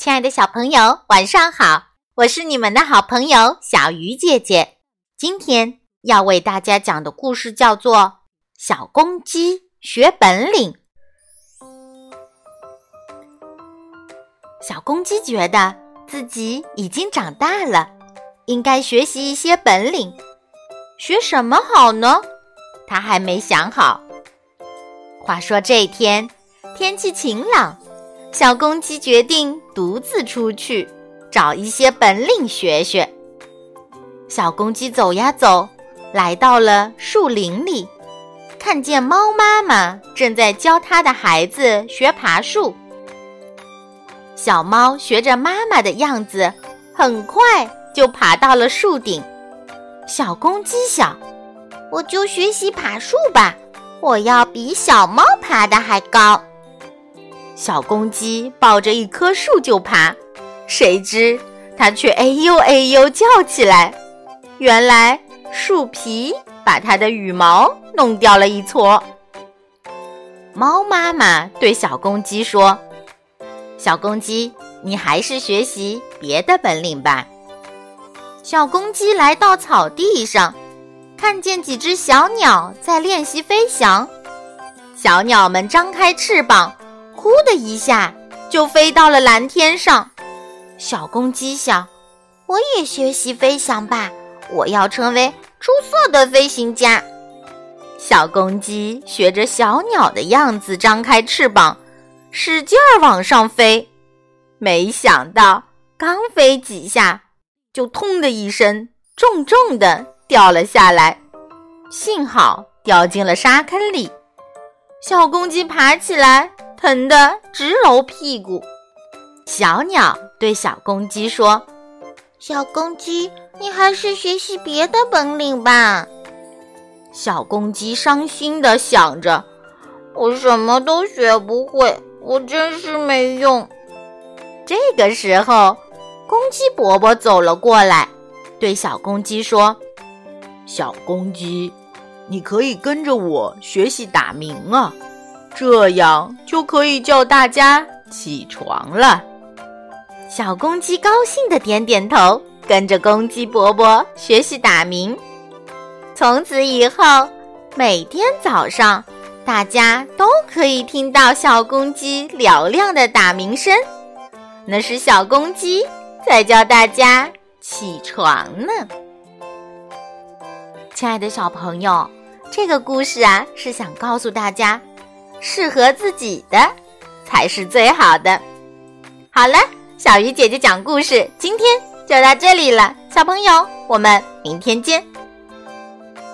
亲爱的小朋友，晚上好！我是你们的好朋友小鱼姐姐。今天要为大家讲的故事叫做《小公鸡学本领》。小公鸡觉得自己已经长大了，应该学习一些本领。学什么好呢？他还没想好。话说这一天，天气晴朗。小公鸡决定独自出去，找一些本领学学。小公鸡走呀走，来到了树林里，看见猫妈妈正在教它的孩子学爬树。小猫学着妈妈的样子，很快就爬到了树顶。小公鸡想：“我就学习爬树吧，我要比小猫爬的还高。”小公鸡抱着一棵树就爬，谁知它却哎呦哎呦叫起来。原来树皮把它的羽毛弄掉了一撮。猫妈妈对小公鸡说：“小公鸡，你还是学习别的本领吧。”小公鸡来到草地上，看见几只小鸟在练习飞翔。小鸟们张开翅膀。呼的一下，就飞到了蓝天上。小公鸡想：“我也学习飞翔吧，我要成为出色的飞行家。”小公鸡学着小鸟的样子，张开翅膀，使劲儿往上飞。没想到，刚飞几下，就“通”的一声，重重的掉了下来。幸好掉进了沙坑里。小公鸡爬起来。疼得直揉屁股，小鸟对小公鸡说：“小公鸡，你还是学习别的本领吧。”小公鸡伤心地想着：“我什么都学不会，我真是没用。”这个时候，公鸡伯伯走了过来，对小公鸡说：“小公鸡，你可以跟着我学习打鸣啊。”这样就可以叫大家起床了。小公鸡高兴的点点头，跟着公鸡伯伯学习打鸣。从此以后，每天早上，大家都可以听到小公鸡嘹亮的打鸣声，那是小公鸡在叫大家起床呢。亲爱的小朋友，这个故事啊，是想告诉大家。适合自己的才是最好的。好了，小鱼姐姐讲故事，今天就到这里了。小朋友，我们明天见。